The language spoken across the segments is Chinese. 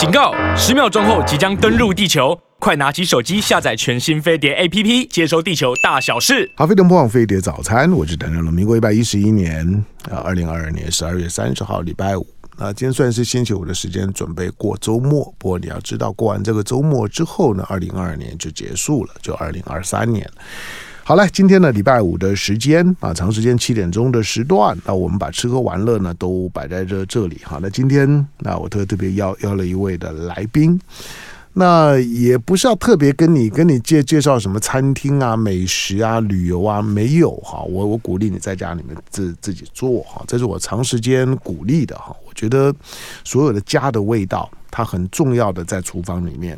警告！十秒钟后即将登陆地球，快拿起手机下载全新飞碟 APP，接收地球大小事。好，飞碟播网飞碟早餐，我是邓仁龙。民国一百一十一年啊，二零二二年十二月三十号，礼拜五。啊，今天算是星期五的时间，准备过周末。不过你要知道，过完这个周末之后呢，二零二二年就结束了，就二零二三年。好嘞，今天呢，礼拜五的时间啊，长时间七点钟的时段，那我们把吃喝玩乐呢都摆在这这里哈。那今天那我特特别邀邀了一位的来宾，那也不是要特别跟你跟你介介绍什么餐厅啊、美食啊、旅游啊，没有哈。我我鼓励你在家里面自自己做哈，这是我长时间鼓励的哈。我觉得所有的家的味道，它很重要的在厨房里面。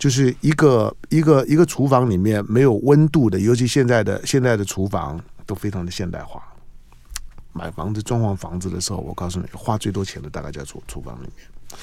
就是一个一个一个厨房里面没有温度的，尤其现在的现在的厨房都非常的现代化。买房子装潢房子的时候，我告诉你，花最多钱的大概在厨厨房里面。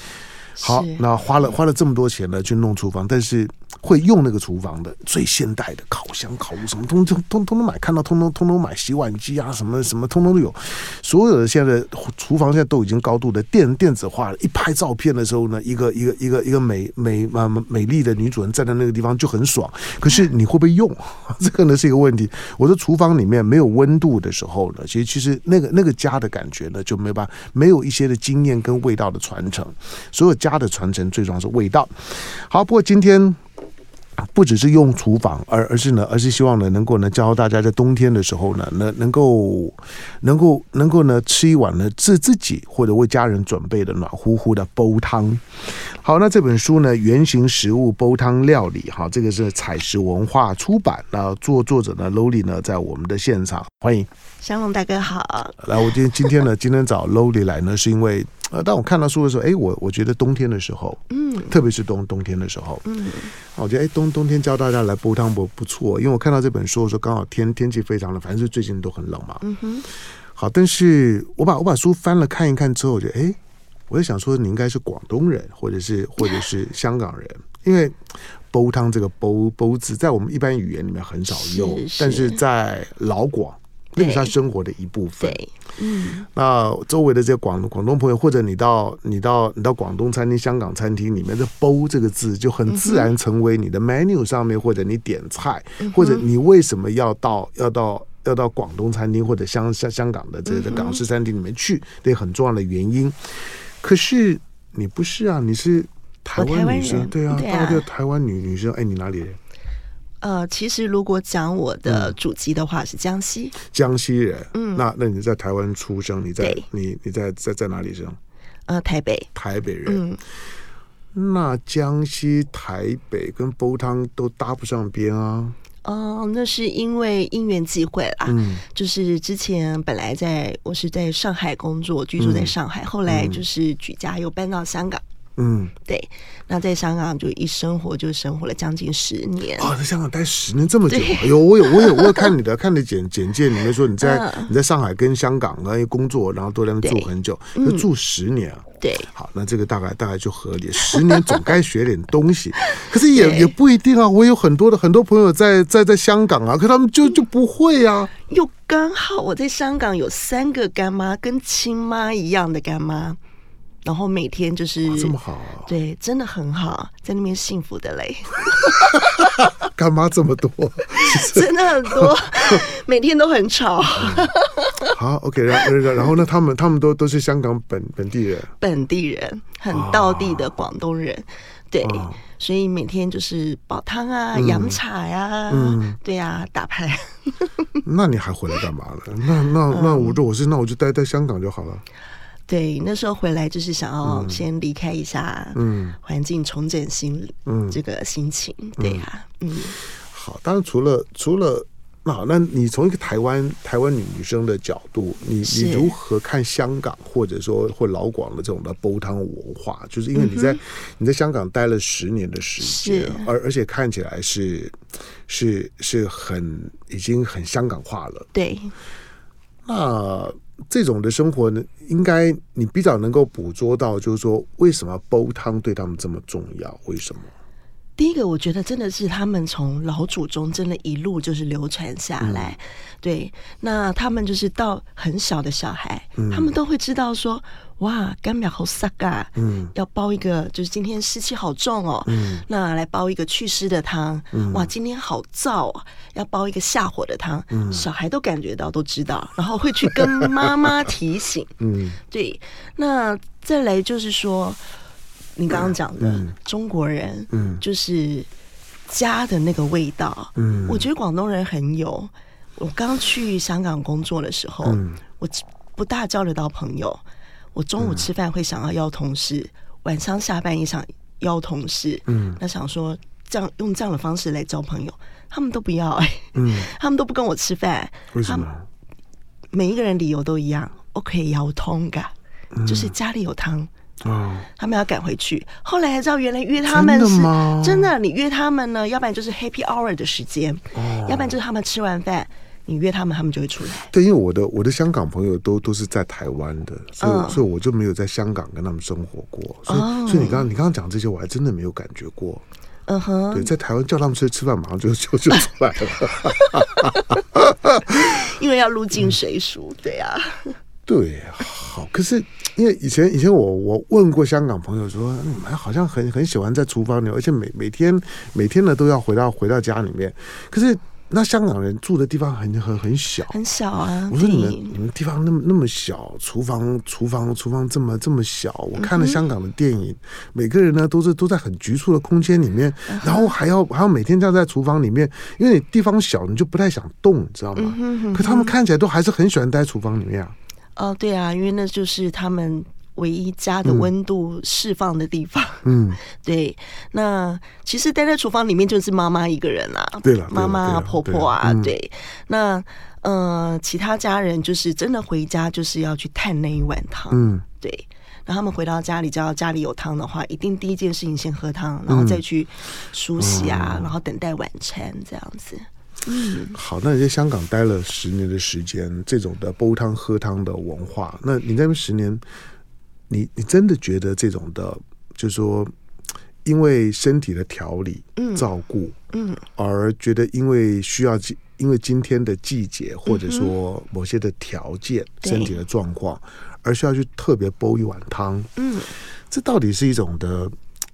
好，那花了花了这么多钱呢，去弄厨房，但是。会用那个厨房的最现代的烤箱、烤炉，什么通通通通都买，看到通通通通买洗碗机啊，什么什么通通都有。所有的现在的厨房现在都已经高度的电电子化了。一拍照片的时候呢，一个一个一个一个美美啊美丽的女主人站在那个地方就很爽。可是你会不会用？这个呢是一个问题。我的厨房里面没有温度的时候呢，其实其实那个那个家的感觉呢就没有办法，没有一些的经验跟味道的传承。所有家家的传承最重要是味道。好，不过今天。不只是用厨房，而而是呢，而是希望呢，能够呢，教大家在冬天的时候呢，能能够能够能够呢，吃一碗呢自自己或者为家人准备的暖乎乎的煲汤。好，那这本书呢，《原型食物煲汤料理》哈，这个是采食文化出版。那作作者呢，Lowly 呢，在我们的现场，欢迎。香龙大哥好。来，我今天今天呢，今天找 Lowly 来呢，是因为。呃，当我看到书的时候，哎，我我觉得冬天的时候，嗯，特别是冬冬天的时候，嗯，我觉得哎冬冬天教大家来煲汤不不错，因为我看到这本书的时候，刚好天天气非常冷，反正是最近都很冷嘛，嗯哼，好，但是我把我把书翻了看一看之后，我觉得哎，我就想说你应该是广东人，或者是或者是 香港人，因为煲汤这个煲煲字在我们一般语言里面很少用，是是但是在老广。那是他生活的一部分。嗯，那周围的这些广广东朋友，或者你到你到你到广东餐厅、香港餐厅里面的“煲”这个字，就很自然成为你的 menu 上面，或者你点菜，或者你为什么要到要到要到广东餐厅或者香香香港的这个港式餐厅里面去，这很重要的原因。可是你不是啊，你是台湾女生，对啊，大概就台湾女女生。哎，你哪里人？呃，其实如果讲我的祖籍的话，是江西。江西人，嗯，那那你在台湾出生？你在你你在在在哪里生？呃，台北。台北人，嗯，那江西台北跟煲汤都搭不上边啊。哦，那是因为因缘际会啦。嗯，就是之前本来在我是在上海工作，居住在上海，后来就是举家又搬到香港。嗯，对，那在香港就一生活就生活了将近十年。哦，在香港待十年这么久，哎呦，我有我有我有看你的 看你简简介里面说你在、嗯、你在上海跟香港啊工作，然后都在那住很久，就住十年啊。对，好，那这个大概大概就合理，十年总该学点东西，可是也也不一定啊。我有很多的很多朋友在在在香港啊，可他们就就不会啊。又刚好我在香港有三个干妈，跟亲妈一样的干妈。然后每天就是这么好，啊，对，真的很好，在那边幸福的嘞。干嘛这么多，真的很多，每天都很吵。嗯、好，OK，然后然后呢，他们他们都都是香港本本地人，本地人，很道地的广东人，啊、对，啊、所以每天就是煲汤啊，洋、嗯、茶呀、对呀、啊，打牌。那你还回来干嘛了？那那那我就我是那我就待在香港就好了。对，那时候回来就是想要先离开一下，嗯，环境重整心理，嗯，这个心情，嗯、对呀、啊，嗯。好，当然除了除了那好，那你从一个台湾台湾女生的角度，你你如何看香港或者说或老广的这种的煲汤文化？就是因为你在、嗯、你在香港待了十年的时间，而而且看起来是是是很已经很香港化了，对。那这种的生活呢，应该你比较能够捕捉到，就是说为什么煲汤对他们这么重要？为什么？第一个，我觉得真的是他们从老祖宗真的一路就是流传下来，嗯、对。那他们就是到很小的小孩，嗯、他们都会知道说，哇，干苗好撒嘎，嗯，要煲一个，就是今天湿气好重哦，嗯，那来煲一个祛湿的汤，嗯，哇，今天好燥啊，要煲一个下火的汤，嗯，小孩都感觉到，都知道，然后会去跟妈妈提醒，嗯，对。那再来就是说。你刚刚讲的中国人，嗯，就是家的那个味道，嗯，我觉得广东人很有。我刚去香港工作的时候，嗯，我不大交得到朋友。我中午吃饭会想要邀同事，晚上下班也想邀同事，嗯，那想说这样用这样的方式来交朋友，他们都不要，哎，嗯，他们都不跟我吃饭，为什么？每一个人理由都一样，我可以邀通噶，就是家里有汤。哦，他们要赶回去，后来才知道原来约他们是真的，真的。你约他们呢，要不然就是 Happy Hour 的时间，哦，要不然就是他们吃完饭，你约他们，他们就会出来。对，因为我的我的香港朋友都都是在台湾的，所以、嗯、所以我就没有在香港跟他们生活过，所以、哦、所以你刚刚你刚刚讲这些，我还真的没有感觉过。嗯哼，对，在台湾叫他们出去吃饭，马上就就就出来了，因为要入境随俗，对呀、啊。对，好，可是因为以前以前我我问过香港朋友说，你们好像很很喜欢在厨房里，而且每每天每天呢都要回到回到家里面。可是那香港人住的地方很很很小，很小啊。我说你们你们地方那么那么小，厨房厨房厨房这么这么小。我看了香港的电影，嗯、每个人呢都是都在很局促的空间里面，嗯、然后还要还要每天这样在厨房里面，因为你地方小，你就不太想动，你知道吗？嗯哼嗯哼，可他们看起来都还是很喜欢待厨房里面啊。哦，对啊，因为那就是他们唯一家的温度释放的地方。嗯，对。那其实待在厨房里面就是妈妈一个人啦、啊。对了，妈妈、婆婆啊，对。那呃，其他家人就是真的回家就是要去探那一碗汤。嗯，对。然后他们回到家里，只要家里有汤的话，一定第一件事情先喝汤，然后再去梳洗啊，嗯、然后等待晚餐这样子。嗯，好，那你在香港待了十年的时间，这种的煲汤喝汤的文化，那你在那十年，你你真的觉得这种的，就是说，因为身体的调理、照顾，嗯，而觉得因为需要，因为今天的季节或者说某些的条件、身体的状况，而需要去特别煲一碗汤，嗯，这到底是一种的，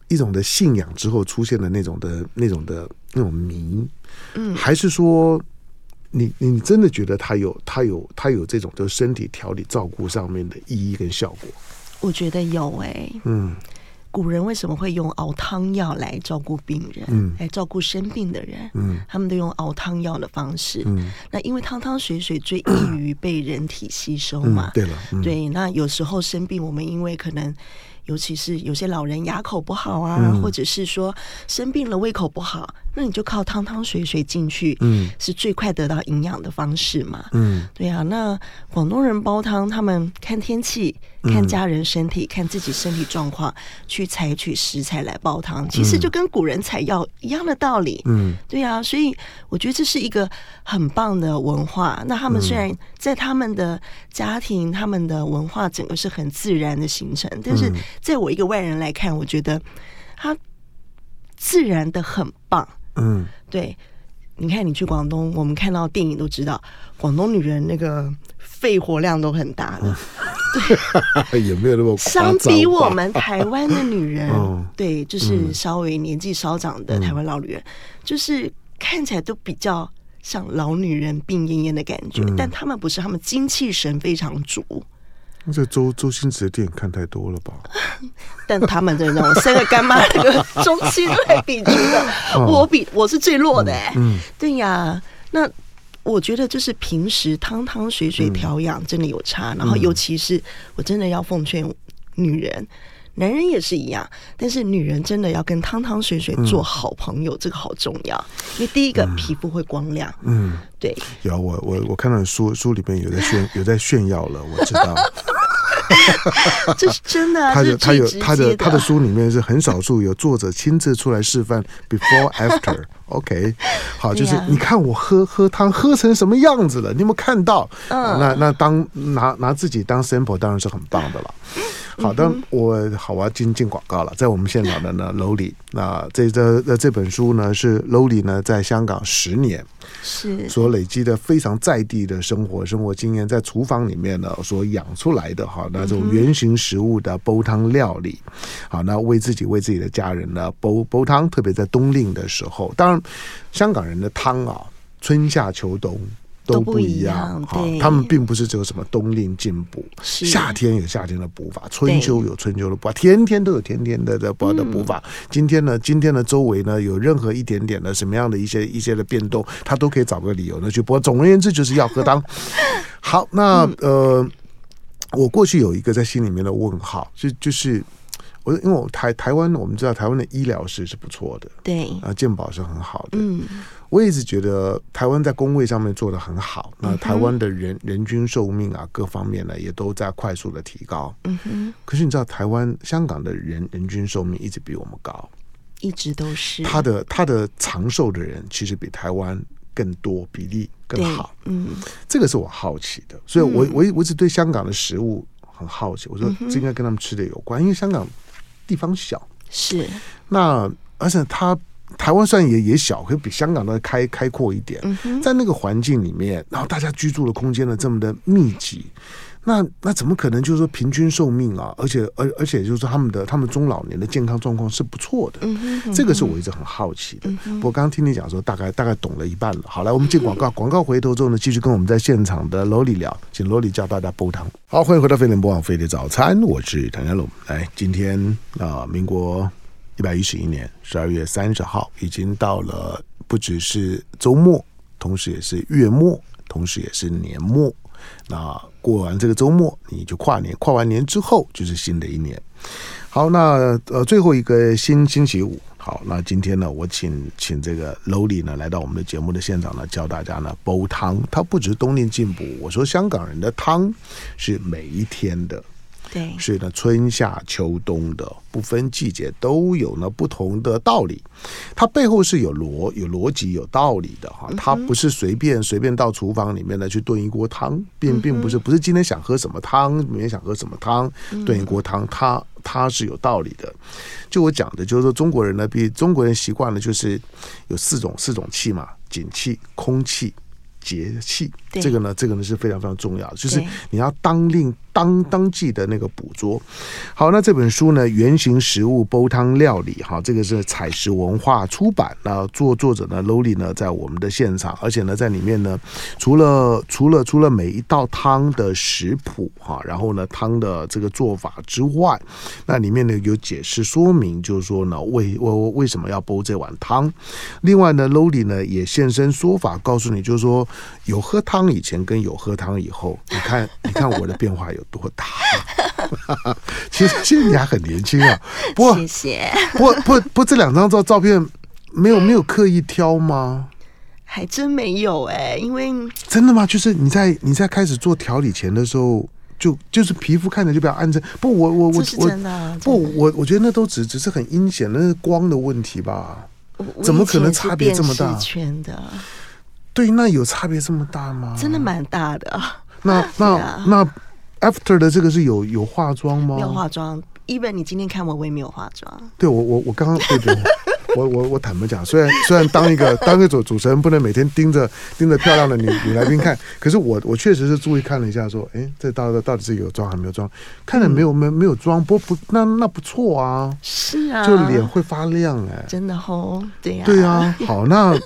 一种的信仰之后出现的那种的那种的那种迷。嗯，还是说你，你你真的觉得他有他有他有这种就是身体调理照顾上面的意义跟效果？我觉得有哎、欸。嗯，古人为什么会用熬汤药来照顾病人？嗯，来照顾生病的人？嗯，他们都用熬汤药的方式。嗯，那因为汤汤水水最易于被人体吸收嘛。嗯、对了，嗯、对，那有时候生病，我们因为可能。尤其是有些老人牙口不好啊，嗯、或者是说生病了胃口不好，那你就靠汤汤水水进去，嗯，是最快得到营养的方式嘛。嗯，对啊。那广东人煲汤，他们看天气、看家人身体、嗯、看自己身体状况，去采取食材来煲汤，其实就跟古人采药一样的道理。嗯，对啊。所以我觉得这是一个很棒的文化。那他们虽然在他们的家庭、他们的文化整个是很自然的形成，但是。在我一个外人来看，我觉得他自然的很棒。嗯，对，你看，你去广东，我们看到电影都知道，广东女人那个肺活量都很大的。嗯、对，也没有那么相比我们台湾的女人，嗯、对，就是稍微年纪稍长的台湾老女人，嗯、就是看起来都比较像老女人病恹恹的感觉，嗯、但他们不是，他们精气神非常足。那这周周星驰的电影看太多了吧？但他们这种三个干妈那个中气都还比 我比我是最弱的。嗯，对呀。那我觉得就是平时汤汤水水调养真的有差，嗯、然后尤其是我真的要奉劝女人。男人也是一样，但是女人真的要跟汤汤水水做好朋友，嗯、这个好重要。因为第一个皮肤会光亮，嗯，对。有我我我看到书书里面有在炫 有在炫耀了，我知道。这是真的，他的他有他的他的书里面是很少数有作者亲自出来示范 before after。OK，好，就是你看我喝喝汤喝成什么样子了？你有没有看到？嗯，那那当拿拿自己当 sample 当然是很棒的了。好的，我好，我要进进广告了。在我们现场的呢，Lowly，那这这这这本书呢是 Lowly 呢在香港十年是所累积的非常在地的生活生活经验，在厨房里面呢所养出来的哈那种原型食物的煲汤料理，好，那为自己为自己的家人呢煲煲汤，特别在冬令的时候，当然香港人的汤啊，春夏秋冬。都不一样，哈，他们并不是只有什么冬令进补，夏天有夏天的补法，春秋有春秋的补法，天天都有天天的的补的补法。今天呢，今天的周围呢，有任何一点点的什么样的一些一些的变动，他都可以找个理由呢去补。总而言之，就是要喝汤。好，那呃，我过去有一个在心里面的问号，就就是。我因为我台台湾，我们知道台湾的医疗是是不错的，对啊，健保是很好的。嗯，我一直觉得台湾在工位上面做的很好。那台湾的人人均寿命啊，各方面呢也都在快速的提高。嗯哼。可是你知道，台湾香港的人人均寿命一直比我们高，一直都是。他的他的长寿的人其实比台湾更多，比例更好。嗯，这个是我好奇的，所以我我我一直对香港的食物很好奇。我说这应该跟他们吃的有关，因为香港。地方小是，那而且它台湾虽然也也小，可以比香港的开开阔一点。在那个环境里面，然后大家居住的空间呢这么的密集。那那怎么可能就是说平均寿命啊？而且而而且就是说他们的他们中老年的健康状况是不错的。嗯哼，嗯哼，这个是我一直很好奇的。不过刚刚听你讲说，大概大概懂了一半了。好，来我们进广告，广告回头之后呢，继续跟我们在现场的 Lowly 聊，请 Lowly 教大家煲汤。好，欢迎回到飞碟播网飞碟早餐，我是唐家龙。来，今天啊、呃，民国一百一十一年十二月三十号，已经到了，不只是周末，同时也是月末，同时也是年末。那过完这个周末，你就跨年，跨完年之后就是新的一年。好，那呃最后一个星星期五，好，那今天呢，我请请这个 Lori 呢来到我们的节目的现场呢，教大家呢煲汤。它不止冬令进补，我说香港人的汤是每一天的。对，所以呢，春夏秋冬的不分季节都有呢不同的道理，它背后是有逻有逻辑有道理的哈，它不是随便随便到厨房里面呢去炖一锅汤，并并不是不是今天想喝什么汤，明天想喝什么汤炖一锅汤，它它是有道理的。就我讲的，就是说中国人呢，比中国人习惯了就是有四种四种气嘛，景气、空气、节气。这个呢，这个呢是非常非常重要的，就是你要当令。当当季的那个捕捉，好，那这本书呢，原型食物煲汤料理，哈，这个是采食文化出版。那作作者呢，Lowly 呢，在我们的现场，而且呢，在里面呢，除了除了除了每一道汤的食谱，哈，然后呢，汤的这个做法之外，那里面呢有解释说明，就是说呢，为为为什么要煲这碗汤。另外呢，Lowly 呢也现身说法，告诉你，就是说有喝汤以前跟有喝汤以后，你看 你看我的变化有。多大？其实，其实你还很年轻啊。不过，谢谢。不过，不，不，这两张照照片没有没有刻意挑吗？还真没有哎、欸，因为真的吗？就是你在你在开始做调理前的时候，就就是皮肤看着就比较暗沉。不，我我我我真的不，我我觉得那都只只是很阴险，那是光的问题吧？怎么可能差别这么大？圈的对，那有差别这么大吗？真的蛮大的。那那 那。After 的这个是有有化妆吗？没有化妆，Even 你今天看我，我也没有化妆。对我我我刚刚对对，我我我坦白讲，虽然虽然当一个 当一个主主持人不能每天盯着盯着漂亮的女女来宾看，可是我我确实是注意看了一下，说，哎，这到底到底是有妆还没有妆？看着没有没没有妆，不不那那不错啊，是啊，就脸会发亮哎、欸，真的哦，对呀、啊，对啊，好那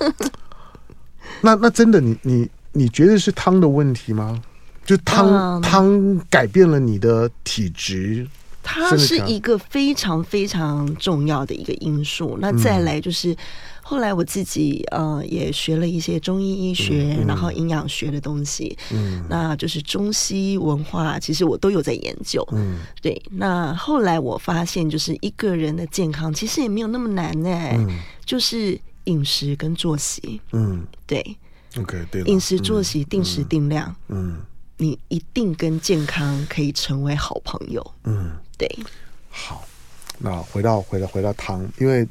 那那真的你你你觉得是汤的问题吗？就汤汤改变了你的体质，它是一个非常非常重要的一个因素。那再来就是后来我自己呃也学了一些中医医学，然后营养学的东西，嗯，那就是中西文化，其实我都有在研究，嗯，对。那后来我发现，就是一个人的健康其实也没有那么难哎，就是饮食跟作息，嗯，对，OK，对，饮食作息定时定量，嗯。你一定跟健康可以成为好朋友。嗯，对。好，那回到回到回到汤，因为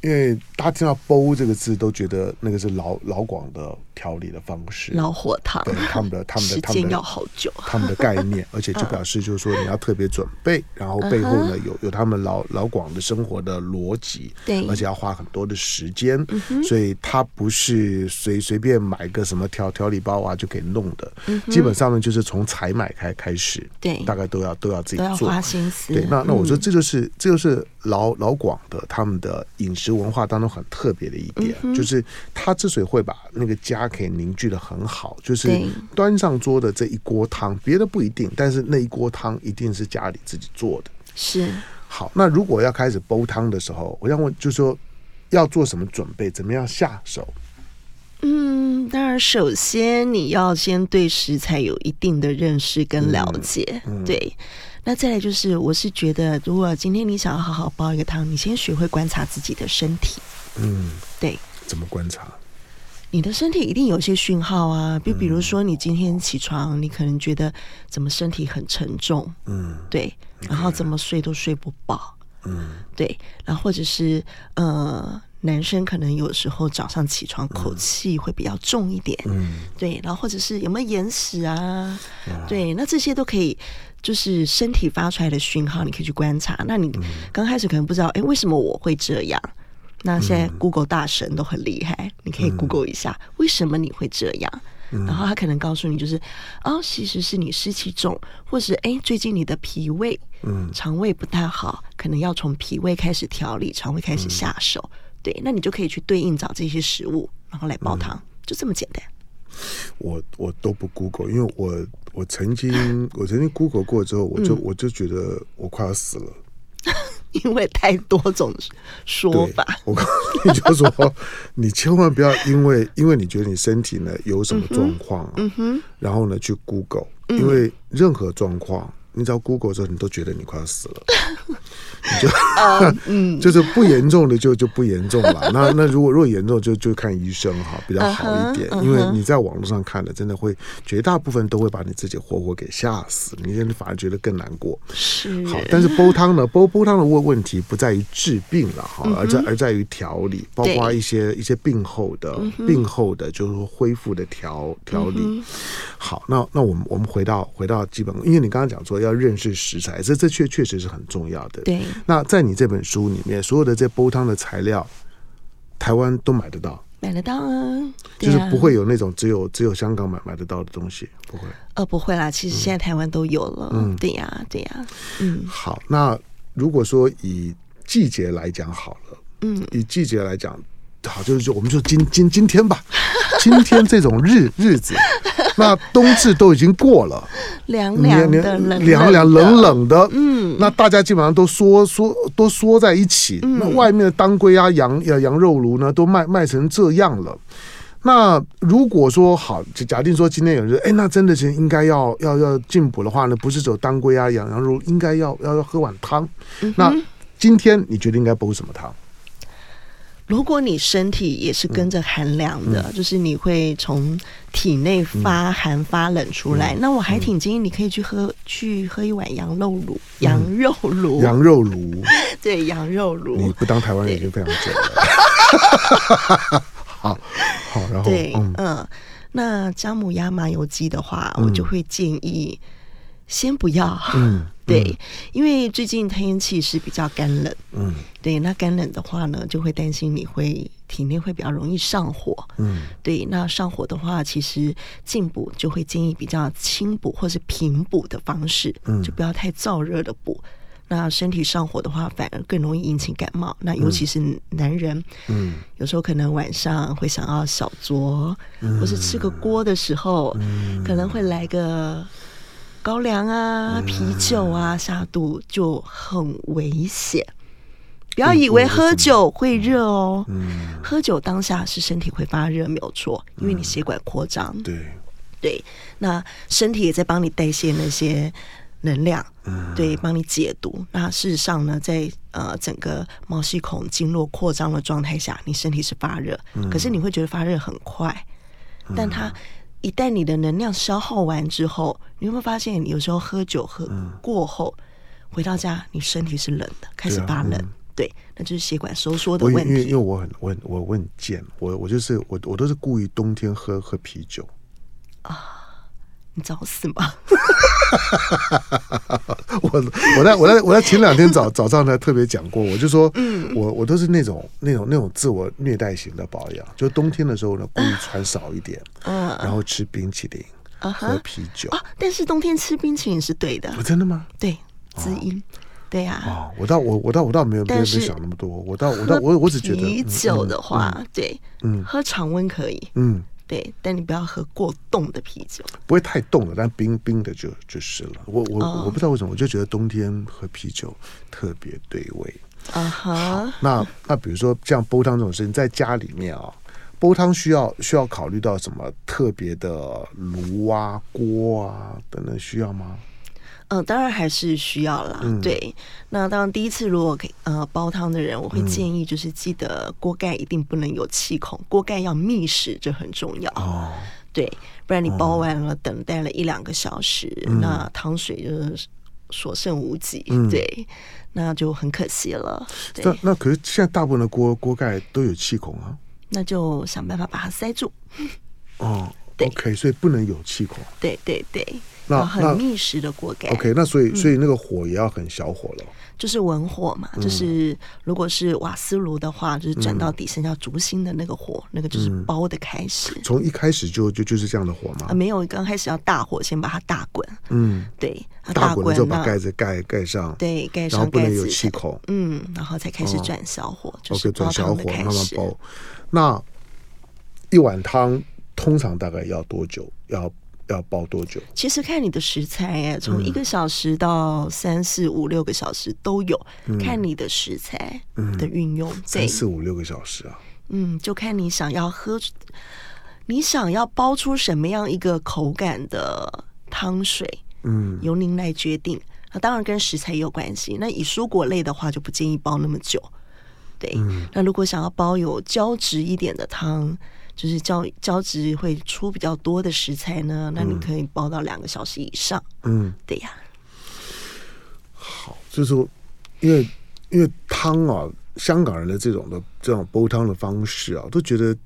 因为大家听到“煲”这个字，都觉得那个是老老广的调理的方式，老火汤，对他们的他们的他们的要好久，他们的概念，而且就表示就是说你要特别准备，然后背后呢有有他们老老广的生活的逻辑，对，而且要花很多的时间，所以它不是随随便买个什么调调理包啊就可以弄的，基本上呢就是从采买开开始，对，大概都要都要自己做，花心思，对，那那我说这就是这就是老老广的他们的饮食文化当中很特别的一点，就是他之所以会把那个家可以凝聚的很好，就是端上桌的这一锅汤，别的不一定，但是那一锅汤一定是家里自己做的。是好，那如果要开始煲汤的时候，我想问，就是说要做什么准备，怎么样下手？嗯，当然，首先你要先对食材有一定的认识跟了解，嗯嗯、对。那再来就是，我是觉得，如果今天你想要好好煲一个汤，你先学会观察自己的身体。嗯，对。怎么观察？你的身体一定有些讯号啊，比比如说，你今天起床，你可能觉得怎么身体很沉重，嗯，对，然后怎么睡都睡不饱，嗯，对，然后或者是呃，男生可能有时候早上起床口气会比较重一点，嗯，对，然后或者是有没有眼屎啊，对，那这些都可以。就是身体发出来的讯号，你可以去观察。那你刚开始可能不知道，哎，为什么我会这样？那现在 Google 大神都很厉害，你可以 Google 一下，为什么你会这样？然后他可能告诉你，就是哦，其实是你湿气重，或是哎，最近你的脾胃、嗯，肠胃不太好，可能要从脾胃开始调理，肠胃开始下手。对，那你就可以去对应找这些食物，然后来煲汤，就这么简单。我我都不 Google，因为我我曾经 我曾经 Google 过之后，我就、嗯、我就觉得我快要死了，因为太多种说法。我告诉你就说，你千万不要因为因为你觉得你身体呢有什么状况、啊，嗯哼，然后呢去 Google，因为任何状况。你只要 Google 之后，你都觉得你快要死了，你就嗯，就是不严重的就就不严重了。那那如果如果严重就就看医生哈，比较好一点。因为你在网络上看的，真的会绝大部分都会把你自己活活给吓死，你你反而觉得更难过。是好，但是煲汤呢，煲煲汤的问问题不在于治病了哈，而在而在于调理，包括一些一些病后的病后的就是恢复的调调理。好，那那我们我们回到回到基本，因为你刚刚讲说要。要认识食材，这这确确实是很重要的。对，那在你这本书里面，所有的这煲汤的材料，台湾都买得到，买得到啊，就是不会有那种只有只有香港买买得到的东西，不会。呃，不会啦，其实现在台湾都有了。嗯，对呀，对呀。嗯，好，那如果说以季节来讲好了，嗯，以季节来讲。好，就是说，我们就今今今天吧，今天这种日日子，那冬至都已经过了，凉凉的，冷凉凉冷冷的，嗯，那大家基本上都缩缩都缩在一起，嗯、那外面的当归啊、羊羊肉炉呢，都卖卖成这样了。那如果说好，就假定说今天有人说，哎，那真的是应该要要要进补的话呢，不是走当归啊、羊羊肉，应该要要要喝碗汤。嗯、那今天你觉得应该煲什么汤？如果你身体也是跟着寒凉的，嗯、就是你会从体内发寒发冷出来，嗯、那我还挺建议你可以去喝去喝一碗羊肉炉，羊肉炉，羊肉炉，对，羊肉炉。你不当台湾人已经非常久了。好，好，然后对，嗯，嗯，那姜母鸭麻油鸡的话，我就会建议先不要。嗯。对，嗯、因为最近天气是比较干冷，嗯，对，那干冷的话呢，就会担心你会体内会比较容易上火，嗯，对，那上火的话，其实进补就会建议比较轻补或是平补的方式，嗯，就不要太燥热的补。那身体上火的话，反而更容易引起感冒。那尤其是男人，嗯，有时候可能晚上会想要小酌，嗯、或是吃个锅的时候，嗯、可能会来个。高粱啊，啤酒啊，下肚就很危险。不要以为喝酒会热哦，喝酒当下是身体会发热，没有错，因为你血管扩张。对对，那身体也在帮你代谢那些能量，对，帮你解毒。那事实上呢，在呃整个毛细孔经络扩张的状态下，你身体是发热，可是你会觉得发热很快，但它。一旦你的能量消耗完之后，你有没有发现，有时候喝酒喝过后，回到家你身体是冷的，开始发冷。对，那就是血管收缩的问题。因为因为我很我很我我很贱，我我就是我我都是故意冬天喝喝啤酒啊。你找死吗？我我在我在我在前两天早早上呢特别讲过，我就说，嗯，我我都是那种那种那种自我虐待型的保养，就冬天的时候呢，故意穿少一点，嗯，然后吃冰淇淋，喝啤酒啊。但是冬天吃冰淇淋是对的，真的吗？对，滋阴，对呀。哦，我倒我我倒我倒没有没有想那么多，我倒我倒我我只觉得啤酒的话，对，嗯，喝常温可以，嗯。对，但你不要喝过冻的啤酒，不会太冻了，但冰冰的就就是了。我我、oh. 我不知道为什么，我就觉得冬天喝啤酒特别对味。啊哈、uh，huh. 那那比如说像煲汤这种事情，在家里面啊，煲汤需要需要考虑到什么特别的炉啊、锅啊等等需要吗？嗯，当然还是需要啦。嗯、对，那当然第一次如果可以呃煲汤的人，我会建议就是记得锅盖一定不能有气孔，锅盖要密实，这很重要。哦，对，不然你煲完了，等待了一两个小时，嗯、那汤水就是所剩无几。嗯、对，那就很可惜了。对，那那可是现在大部分的锅锅盖都有气孔啊，那就想办法把它塞住。哦对，OK，所以不能有气孔。对对对。那很密实的锅盖，OK，那所以所以那个火也要很小火了，就是文火嘛，就是如果是瓦斯炉的话，就是转到底剩下烛心的那个火，那个就是包的开始。从一开始就就就是这样的火吗？啊，没有，刚开始要大火，先把它大滚。嗯，对，大滚之后把盖子盖盖上，对，盖上，然后不能有气孔。嗯，然后才开始转小火，就是转小火慢慢煲。那一碗汤通常大概要多久？要？要煲多久？其实看你的食材，哎，从一个小时到三四五六个小时都有，嗯、看你的食材的运用。三四五六个小时啊，嗯，就看你想要喝，你想要煲出什么样一个口感的汤水，嗯，由您来决定。那当然跟食材也有关系。那以蔬果类的话，就不建议煲那么久。对，嗯、那如果想要煲有胶质一点的汤。就是胶胶质会出比较多的食材呢，那你可以煲到两个小时以上。嗯，对呀。好，就是说，因为因为汤啊，香港人的这种的这种煲汤的方式啊，都觉得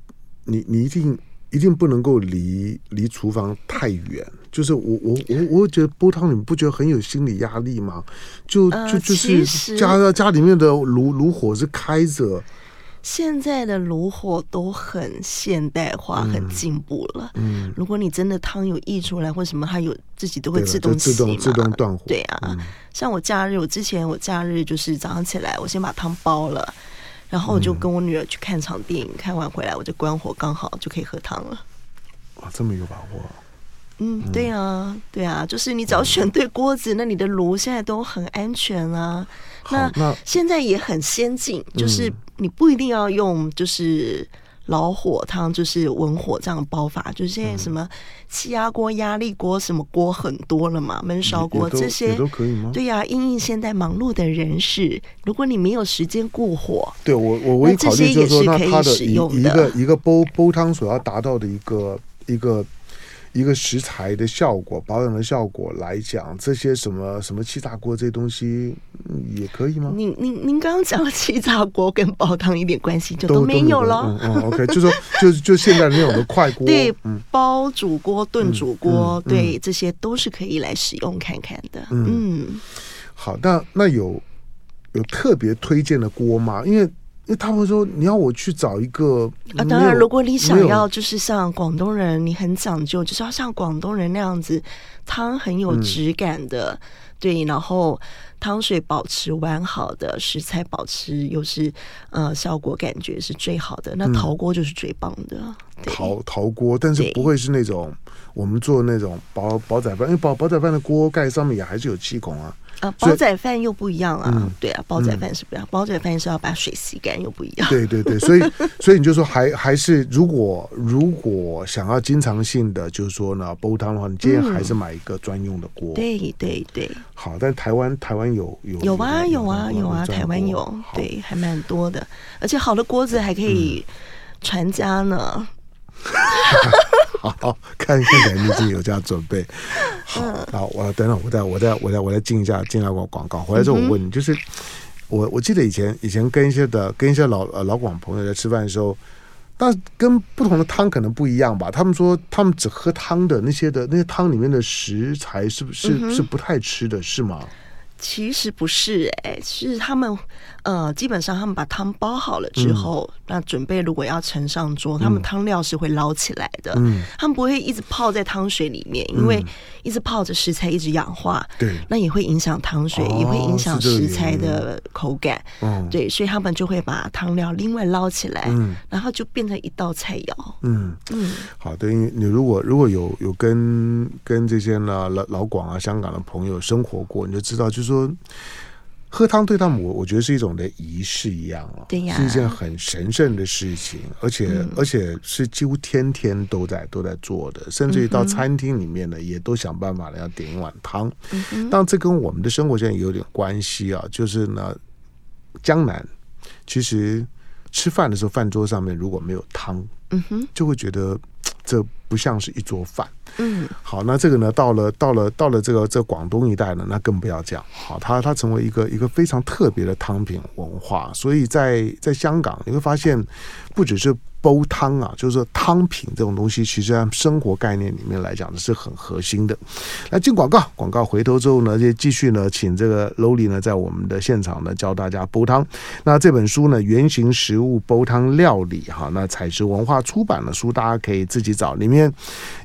你你一定一定不能够离离厨房太远。就是我我我我觉得煲汤，你们不觉得很有心理压力吗？就就就是家家里面的炉炉火是开着。现在的炉火都很现代化，很进步了。嗯，如果你真的汤有溢出来或什么，它有自己都会自动自动自动断火。对啊，像我假日，我之前我假日就是早上起来，我先把汤煲了，然后我就跟我女儿去看场电影，看完回来我就关火，刚好就可以喝汤了。哇，这么有把握！嗯，对啊，对啊，就是你只要选对锅子，那你的炉现在都很安全啊。那那现在也很先进，就是。你不一定要用，就是老火汤，就是文火这样的煲法。就是现在什么气压锅、压力锅，什么锅很多了嘛，焖烧锅这些都可以吗？对呀、啊，因应现在忙碌的人士，如果你没有时间过火，对我我我考虑就是说，那它的一一个一个煲煲汤所要达到的一个一个。一个食材的效果、保养的效果来讲，这些什么什么气炸锅这些东西也可以吗？您您您刚刚讲的气炸锅跟煲汤一点关系就都没有了。嗯，嗯，OK，就说 就就现在那种的快锅，对，煲煮锅、炖煮锅，嗯、对，这些都是可以来使用看看的。嗯，嗯好，那那有有特别推荐的锅吗？因为。因为他们说你要我去找一个啊，当然，如果你想要就是像广东人，你很讲究，就是要像广东人那样子，汤很有质感的，嗯、对，然后汤水保持完好的，食材保持又是呃效果感觉是最好的，那陶锅就是最棒的。陶陶锅，但是不会是那种我们做的那种煲煲仔饭，因为煲煲仔饭的锅盖上面也还是有气孔啊。啊，煲仔饭又不一样啊！嗯、对啊，煲仔饭是不一样，嗯、煲仔饭是要把水吸干，又不一样。对对对，所以所以你就说还还是如果如果想要经常性的，就是说呢，煲汤的话，你今天还是买一个专用的锅。对对对。好，但台湾台湾有有有啊有啊有啊，台湾有，对，还蛮多的，而且好的锅子还可以传家呢。好，看看起来你已经有这样准备。好，好，我等等，我再，我再，我再，我再进一下，进来广广告。回来之后我问你，就是我我记得以前以前跟一些的跟一些老呃老广朋友在吃饭的时候，但跟不同的汤可能不一样吧。他们说他们只喝汤的那些的那些汤里面的食材是不是、嗯、是不太吃的，是吗？其实不是哎、欸，是他们呃，基本上他们把汤包好了之后，嗯、那准备如果要盛上桌，他们汤料是会捞起来的。嗯，他们不会一直泡在汤水里面，因为一直泡着食材一直氧化，对、嗯，那也会影响汤水，哦、也会影响食材的口感。嗯，对，所以他们就会把汤料另外捞起来，嗯，然后就变成一道菜肴。嗯嗯，好，对，你如果如果有有跟跟这些呢老老广啊香港的朋友生活过，你就知道，就是。说喝汤对他们，我我觉得是一种的仪式一样哦，对呀，是一件很神圣的事情，而且、嗯、而且是几乎天天都在都在做的，甚至于到餐厅里面呢，也都想办法的要点一碗汤。嗯，但这跟我们的生活现在有点关系啊，就是呢，江南其实吃饭的时候，饭桌上面如果没有汤，嗯哼，就会觉得这不像是一桌饭。嗯，好，那这个呢，到了到了到了这个这广东一带呢，那更不要讲。好，它它成为一个一个非常特别的汤品文化，所以在在香港你会发现，不只是。煲汤啊，就是说汤品这种东西，其实按生活概念里面来讲呢，是很核心的。来进广告，广告回头之后呢，就继续呢，请这个 l o l y 呢，在我们的现场呢，教大家煲汤。那这本书呢，《原型食物煲汤料理》哈，那采实文化出版的书，大家可以自己找，里面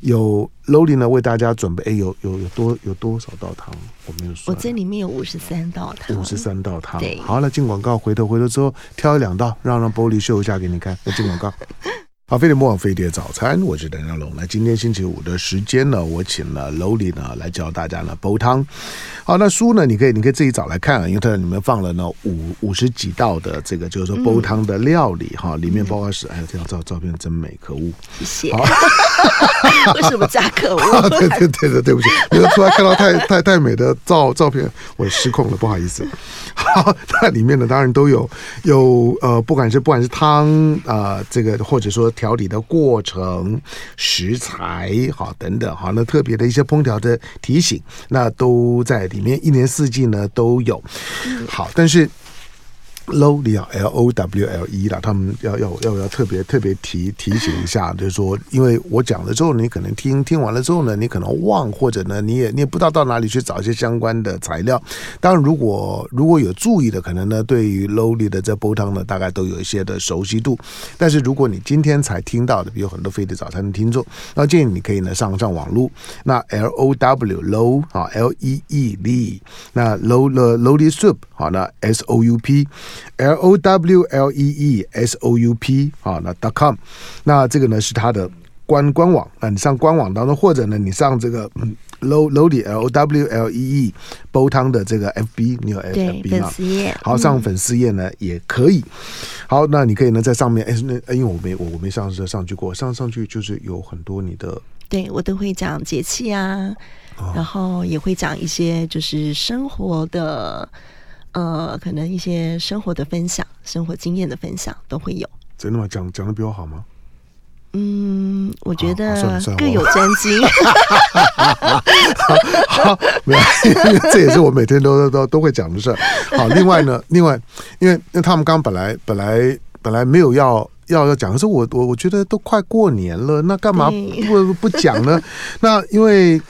有。Lowly 呢，为大家准备，哎，有有有多有多少道汤？我没有说。我这里面有五十三道汤。五十三道汤。对，好了，进广告，回头回头之后挑一两道，让让 Lowly 秀一下给你看。那进广告。好，飞碟魔网飞碟早餐，我是邓家龙。那今天星期五的时间呢，我请了 Lowly 呢来教大家呢煲汤。好，那书呢，你可以你可以自己找来看啊，因为它里面放了呢五五十几道的这个就是说煲汤的料理哈、里面包括是哎呀，这张照照片真美，可恶，谢谢。为什么加可恶、对对对对，对不起，因为突然看到太太太美的照照片，我失控了，不好意思。好，那里面呢，当然都有有呃，不管是不管是汤啊、这个或者说调理的过程、食材好等等，好，那特别的一些烹调的提醒，那都在里面，一年四季呢都有。好，但是。Lowly 啊，L O W L E 啦，他们要要要要特别特别提提醒一下，就是说，因为我讲了之后，你可能听听完了之后呢，你可能忘，或者呢，你也你也不知道到哪里去找一些相关的材料。当然，如果如果有注意的，可能呢，对于 Lowly 的这煲汤呢，大概都有一些的熟悉度。但是，如果你今天才听到的，比如很多飞碟早餐的听众，那建议你可以呢上上网络，那 L O W Low 啊，L E E L，那 Low 了 Lowly Soup 好，那 S O U P。L O W L E E S O U P 啊，那 dot com，那这个呢是它的官官网。那你上官网当中，或者呢你上这个嗯 Low Lowly L O W L E E 煲汤的这个 F B，你有 F B 吗？好，上粉丝页呢、嗯、也可以。好，那你可以呢在上面，哎，那因为我没我我没上上去过，上上去就是有很多你的，对我都会讲节气啊、哦，然后也会讲一些就是生活的。呃，可能一些生活的分享、生活经验的分享都会有。真的吗？讲讲的比我好吗？嗯，我觉得各有专精。好，没有，这也是我每天都都都会讲的事儿。好，另外呢，另外，因为因为他们刚本来本来本来没有要要要讲，可是我我我觉得都快过年了，那干嘛不不讲呢？那因为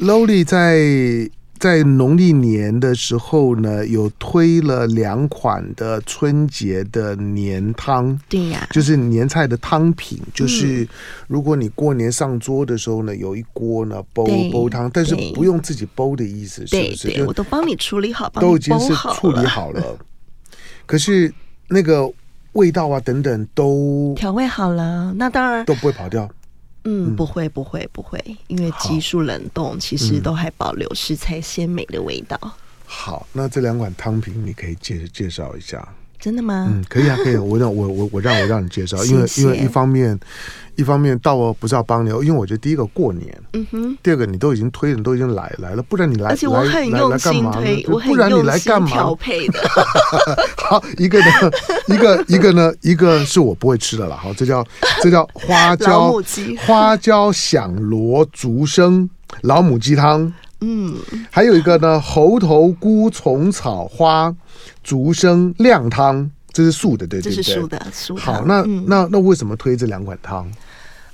Lowly 在。在农历年的时候呢，有推了两款的春节的年汤，对呀，就是年菜的汤品，就是如果你过年上桌的时候呢，有一锅呢煲煲汤，但是不用自己煲的意思，是不是？对，我都帮你处理好，都已经是处理好了。可是那个味道啊等等都调味好了，那当然都不会跑掉。嗯，不会，不会，不会，因为急速冷冻，其实都还保留食材鲜美的味道。好，那这两款汤品你可以介介绍一下。真的吗？嗯，可以啊，可以。我让我我我让我让你介绍，因为因为一方面，一方面到我不是要帮你，因为我觉得第一个过年，嗯哼，第二个你都已经推了，都已经来来了，不然你来，而且我很用心推，我很用心调配的。好，一个呢，一个一个呢，一个是我不会吃的了。好，这叫这叫花椒花椒响螺竹笙老母鸡汤。嗯，还有一个呢，猴头菇虫草花竹笙靓汤，这是素的，对对对，这是素的素的。好，那、那那为什么推这两款汤？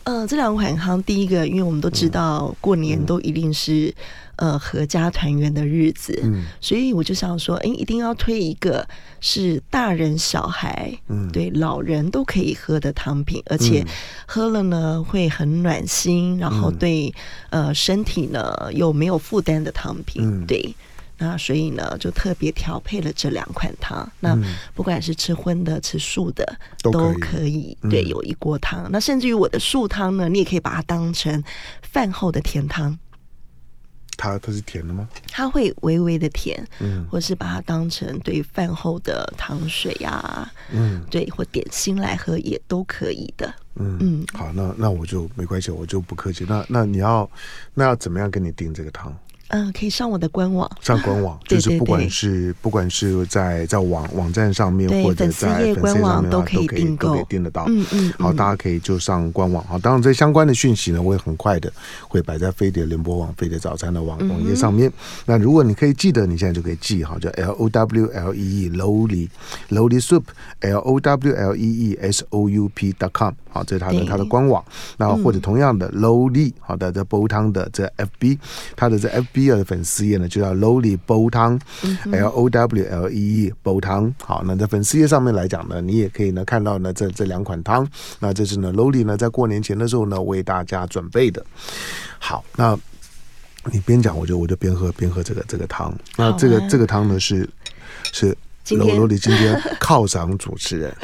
呃，这两款汤，第一个，因为我们都知道过年都一定是、嗯、呃合家团圆的日子，嗯，所以我就想说，哎，一定要推一个是大人小孩，嗯，对，老人都可以喝的汤品，而且喝了呢会很暖心，然后对、嗯、呃身体呢又没有负担的汤品，嗯、对。那所以呢，就特别调配了这两款汤。那不管是吃荤的、吃素的，都可以。对，有一锅汤。嗯。那甚至于我的素汤呢，你也可以把它当成饭后的甜汤。它它是甜的吗？它会微微的甜，嗯，或是把它当成对饭后的糖水呀，啊，嗯，对，或点心来喝也都可以的。嗯嗯，好，那那我就没关系，我就不客气。那那你要那要怎么样跟你订这个汤？嗯，可以上我的官网。上官网 就是不管是不管是在在网网站上面，或者在粉丝页官网都可以订购，都可以订得到。嗯嗯，好，大家可以就上官网。好，当然这相关的讯息呢，我也很快的会摆在飞碟联播网、飞碟早餐的网网页上面。那如果你可以记得，你现在就可以记好，叫 L O W L E E Lowlee Lowlee Soup L O W L E E S O U P dot com。好，这是它的它的官网。那或者同样的 Lowlee 好的这煲汤的这 F B，它的这 F B 的粉丝页呢就叫 Lowlee 煲汤，L O W L E E 煲汤。好，那在粉丝页上面来讲呢，你也可以呢看到呢这这两款汤。那这是呢 Lowlee 呢在过年前的时候呢为大家准备的。好，那你边讲我就我就边喝边喝这个这个汤。那这个这个汤呢是是 Lowlee 今天犒赏主持人，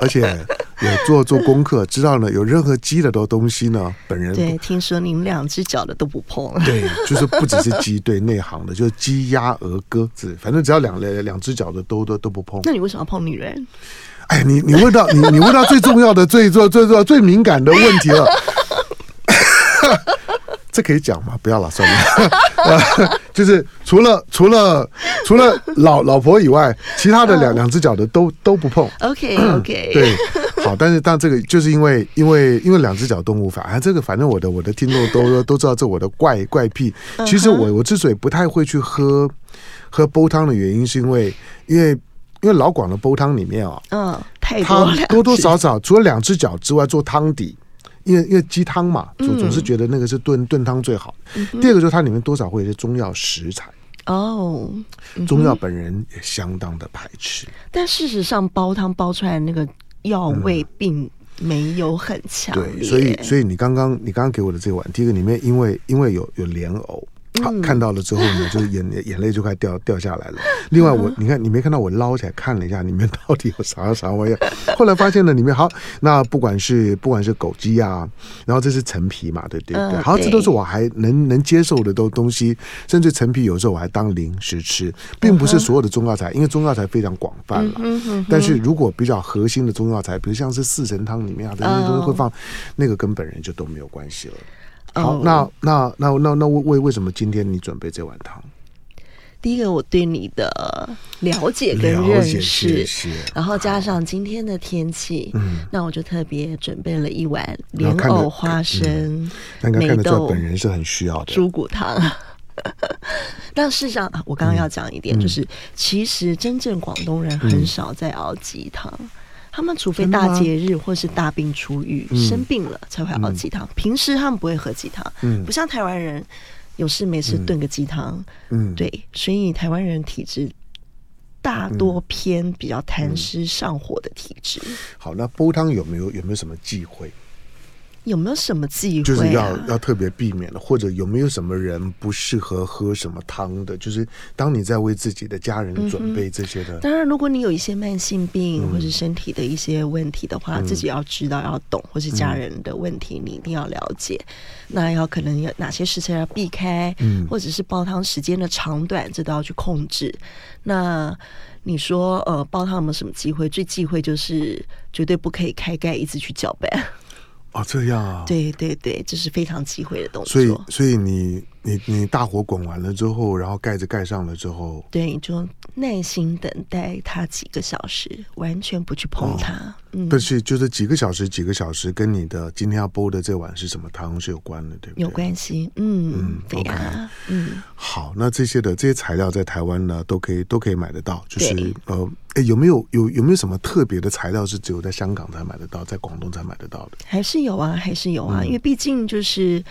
而且。有做做功课，知道呢，有任何鸡的的东西呢，本人对，听说您两只脚的都不碰，对，就是不只是鸡，对，内行的，就是鸡鸭鹅鸽子，反正只要两两两只脚的都都都不碰。那你为什么要碰女人？哎，你你问到你你问到最重要的、最最最最最敏感的问题了。这可以讲吗？不要了，算了。就是除了除了除了老老婆以外，其他的两两只脚的都都不碰。OK OK，对，好。但是但这个就是因为因为因为两只脚动物法啊，这个反正我的我的听众都都知道这我的怪怪癖。其实我我之所以不太会去喝喝煲汤的原因，是因为因为因为老广的煲汤里面啊，嗯，太多多多少少除了两只脚之外做汤底。因为因为鸡汤嘛，总总是觉得那个是炖炖汤最好。嗯、第二个就是它里面多少会有些中药食材哦，中药本人也相当的排斥。嗯、但事实上，煲汤煲出来的那个药味并没有很强烈。对，所以所以你刚刚你刚刚给我的这碗，第一个里面因为因为有有莲藕。好，看到了之后呢，就是眼眼泪就快掉掉下来了。另外我，我你看，你没看到我捞起来看了一下，里面到底有啥啥玩意儿？后来发现了里面好，那不管是不管是枸杞啊，然后这是陈皮嘛，对对对，好，这都是我还能能接受的都东西。甚至陈皮有时候我还当零食吃，并不是所有的中药材，因为中药材非常广泛了。但是如果比较核心的中药材，比如像是四神汤里面啊，这些东西会放，那个跟本人就都没有关系了。好，那那那那那为为什么今天你准备这碗汤？第一个，我对你的了解跟认识，然后加上今天的天气，嗯，那我就特别准备了一碗莲藕花生梅豆，本人是很需要的。猪骨汤。但事实上，我刚刚要讲一点，就是其实真正广东人很少在熬鸡汤。他们除非大节日或是大病初愈、嗯、生病了才会熬鸡汤，平时他们不会喝鸡汤，嗯，不像台湾人有事没事炖个鸡汤，嗯，对，所以台湾人体质大多偏比较痰湿上火的体质、嗯。好，那煲汤有没有有没有什么忌讳？有没有什么忌讳、啊？就是要要特别避免的，或者有没有什么人不适合喝什么汤的？就是当你在为自己的家人准备这些的。当然，如果你有一些慢性病或是身体的一些问题的话，嗯、自己要知道要懂，或是家人的问题你一定要了解。嗯、那要可能有哪些食材要避开，嗯，或者是煲汤时间的长短，这都要去控制。那你说，呃，煲汤有没有什么忌讳？最忌讳就是绝对不可以开盖一直去搅拌。哦，这样啊，对对对，这是非常忌讳的动作。所以，所以你你你大火滚完了之后，然后盖子盖上了之后，对，你就耐心等待它几个小时，完全不去碰它。哦、嗯，但是就是几个小时，几个小时跟你的今天要煲的这碗是什么汤是有关的，对不对？有关系，嗯嗯，对啊，嗯。好，那这些的这些材料在台湾呢，都可以都可以买得到，就是呃。哎，有没有有有没有什么特别的材料是只有在香港才买得到，在广东才买得到的？还是有啊，还是有啊，嗯、因为毕竟就是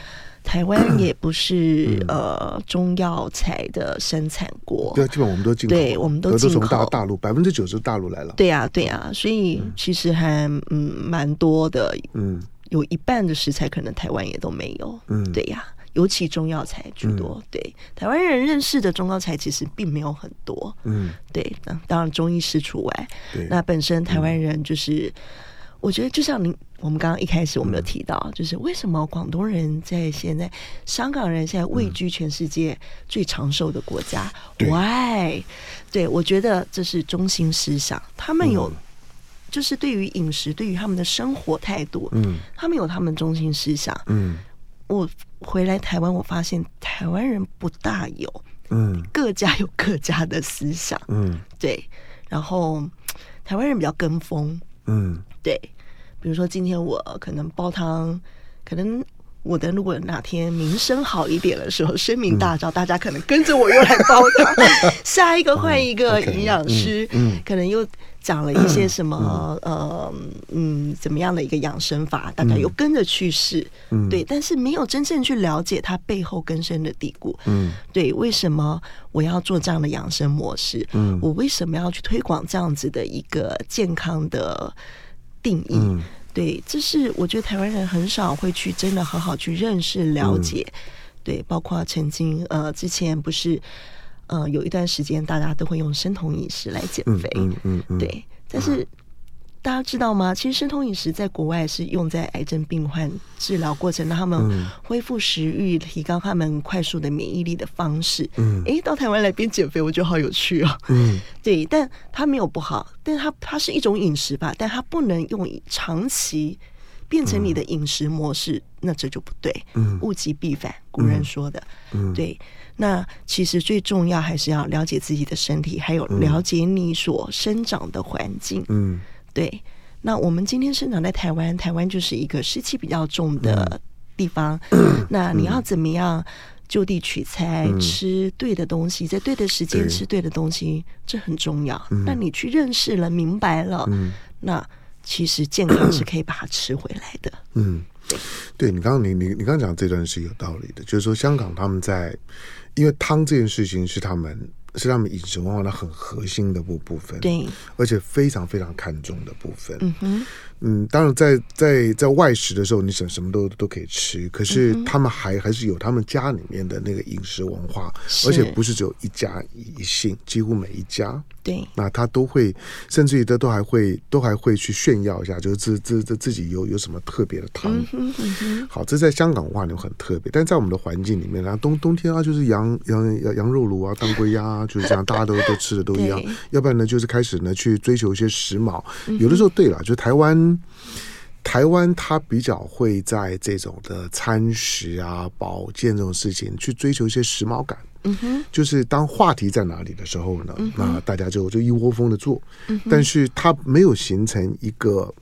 台湾也不是、嗯、呃中药材的生产国，对，基本我们都进口，对，我们都进口，都从大大陆百分之九十大陆来了。对呀、啊，对呀、啊，所以其实还嗯蛮多的，嗯，有一半的食材可能台湾也都没有，嗯，对呀、啊。尤其中药材居多，嗯、对。台湾人认识的中药材其实并没有很多，嗯，对，当然中医师除外。对。那本身台湾人就是，嗯、我觉得就像您，我们刚刚一开始我们有提到，嗯、就是为什么广东人在现在，香港人现在位居全世界最长寿的国家？Why？对，我觉得这是中心思想，他们有，嗯、就是对于饮食，对于他们的生活态度，嗯，他们有他们中心思想，嗯。我回来台湾，我发现台湾人不大有，嗯，各家有各家的思想，嗯，对。然后台湾人比较跟风，嗯，对。比如说今天我可能煲汤，可能我的如果哪天名声好一点的时候，声名大噪，大家可能跟着我又来煲汤。下一个换一个营养师，嗯，可能又。讲了一些什么、嗯、呃嗯怎么样的一个养生法，大家又跟着去试，嗯、对，但是没有真正去了解它背后根深的底固，嗯，对，为什么我要做这样的养生模式？嗯，我为什么要去推广这样子的一个健康的定义？嗯、对，这是我觉得台湾人很少会去真的好好去认识了解，嗯、对，包括曾经呃之前不是。呃，有一段时间，大家都会用生酮饮食来减肥，嗯嗯，嗯嗯对。但是大家知道吗？其实生酮饮食在国外是用在癌症病患治疗过程，让他们恢复食欲、提高他们快速的免疫力的方式。嗯，哎，到台湾来边减肥，我觉得好有趣哦。嗯，对，但它没有不好，但它它是一种饮食吧，但它不能用长期变成你的饮食模式，嗯、那这就不对。嗯，物极必反，古人说的。嗯，对。那其实最重要还是要了解自己的身体，还有了解你所生长的环境。嗯，对。那我们今天生长在台湾，台湾就是一个湿气比较重的地方。嗯、那你要怎么样就地取材，嗯、吃对的东西，在对的时间吃对的东西，这很重要。嗯、那你去认识了、明白了，嗯、那其实健康是可以把它吃回来的。嗯，对。你刚刚你你你刚刚讲这段是有道理的，就是说香港他们在。因为汤这件事情是他们是他们饮食文化的很核心的部部分，对，而且非常非常看重的部分。嗯哼。嗯，当然在，在在在外食的时候，你什什么都都可以吃。可是他们还还是有他们家里面的那个饮食文化，而且不是只有一家一姓，几乎每一家对，那他都会，甚至于他都还会都还会去炫耀一下，就是自自自自己有有什么特别的汤。好，这在香港文化里很特别，但在我们的环境里面，然后冬冬天啊，就是羊羊羊羊肉炉啊，当归鸭啊，就是这样，大家都都吃的都一样。要不然呢，就是开始呢去追求一些时髦。有的时候，对了，就台湾。台湾它比较会在这种的餐食啊、保健这种事情去追求一些时髦感。嗯哼，就是当话题在哪里的时候呢，嗯、那大家就就一窝蜂的做。嗯、但是它没有形成一个。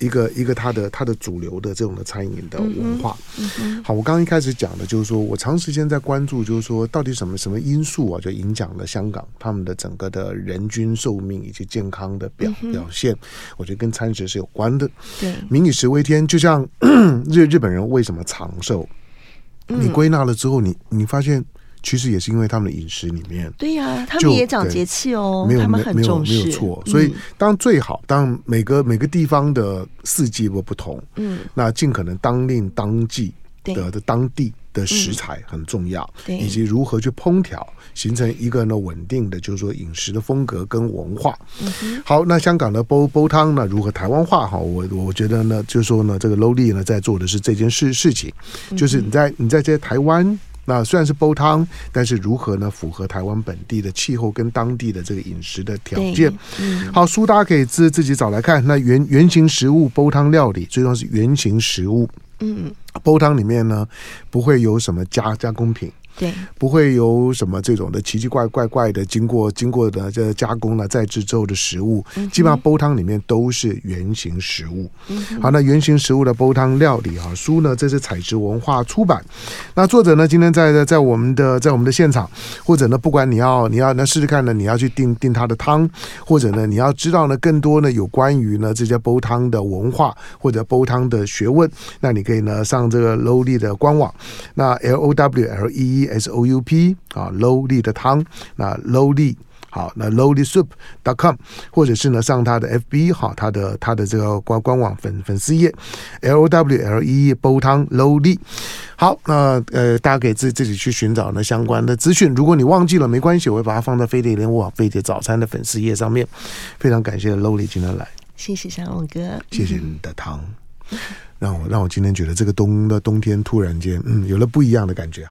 一个一个它的它的主流的这种的餐饮的文化，好，我刚刚一开始讲的就是说我长时间在关注，就是说到底什么什么因素啊，就影响了香港他们的整个的人均寿命以及健康的表、嗯、表现，我觉得跟餐食是有关的。对，民以食为天，就像日日本人为什么长寿，你归纳了之后，你你发现。其实也是因为他们的饮食里面，对呀、啊，他们也讲节气哦，没有他们很重视，没有没有错。所以当最好，当每个每个地方的四季不不同，嗯，那尽可能当令当季的的当地的食材很重要，嗯、以及如何去烹调，形成一个呢稳定的，就是说饮食的风格跟文化。嗯、好，那香港的煲煲汤呢，如何台湾化？哈，我我觉得呢，就是说呢，这个 Lowlee 呢在做的是这件事事情，就是你在你在这些台湾。那虽然是煲汤，但是如何呢？符合台湾本地的气候跟当地的这个饮食的条件。嗯、好，书大家可以自自己找来看。那原原型食物煲汤料理，最重要是原型食物。嗯，煲汤里面呢，不会有什么加加工品。对，不会有什么这种的奇奇怪怪怪的，经过经过的这加工了再制之后的食物，基本上煲汤里面都是原形食物。好，那原形食物的煲汤料理啊，书呢，这是采植文化出版。那作者呢，今天在在我们的在我们的现场，或者呢，不管你要你要那试试看呢，你要去订订他的汤，或者呢，你要知道呢更多呢有关于呢这些煲汤的文化或者煲汤的学问，那你可以呢上这个 Lowlee 的官网，那 L O W L E。S O U P 啊，Lowlee 的汤，那 Lowlee 好，那 LowleeSoup.com，或者是呢上他的 F B 好，他的他的这个官官网粉粉丝页 L O W L E 煲汤 Lowlee 好，那呃大家可以自自己去寻找呢相关的资讯。如果你忘记了没关系，我会把它放在飞碟联播网飞碟早餐的粉丝页上面。非常感谢 Lowlee 今天来，谢谢小龙哥，谢谢你的汤，让我让我今天觉得这个冬的冬天突然间嗯有了不一样的感觉。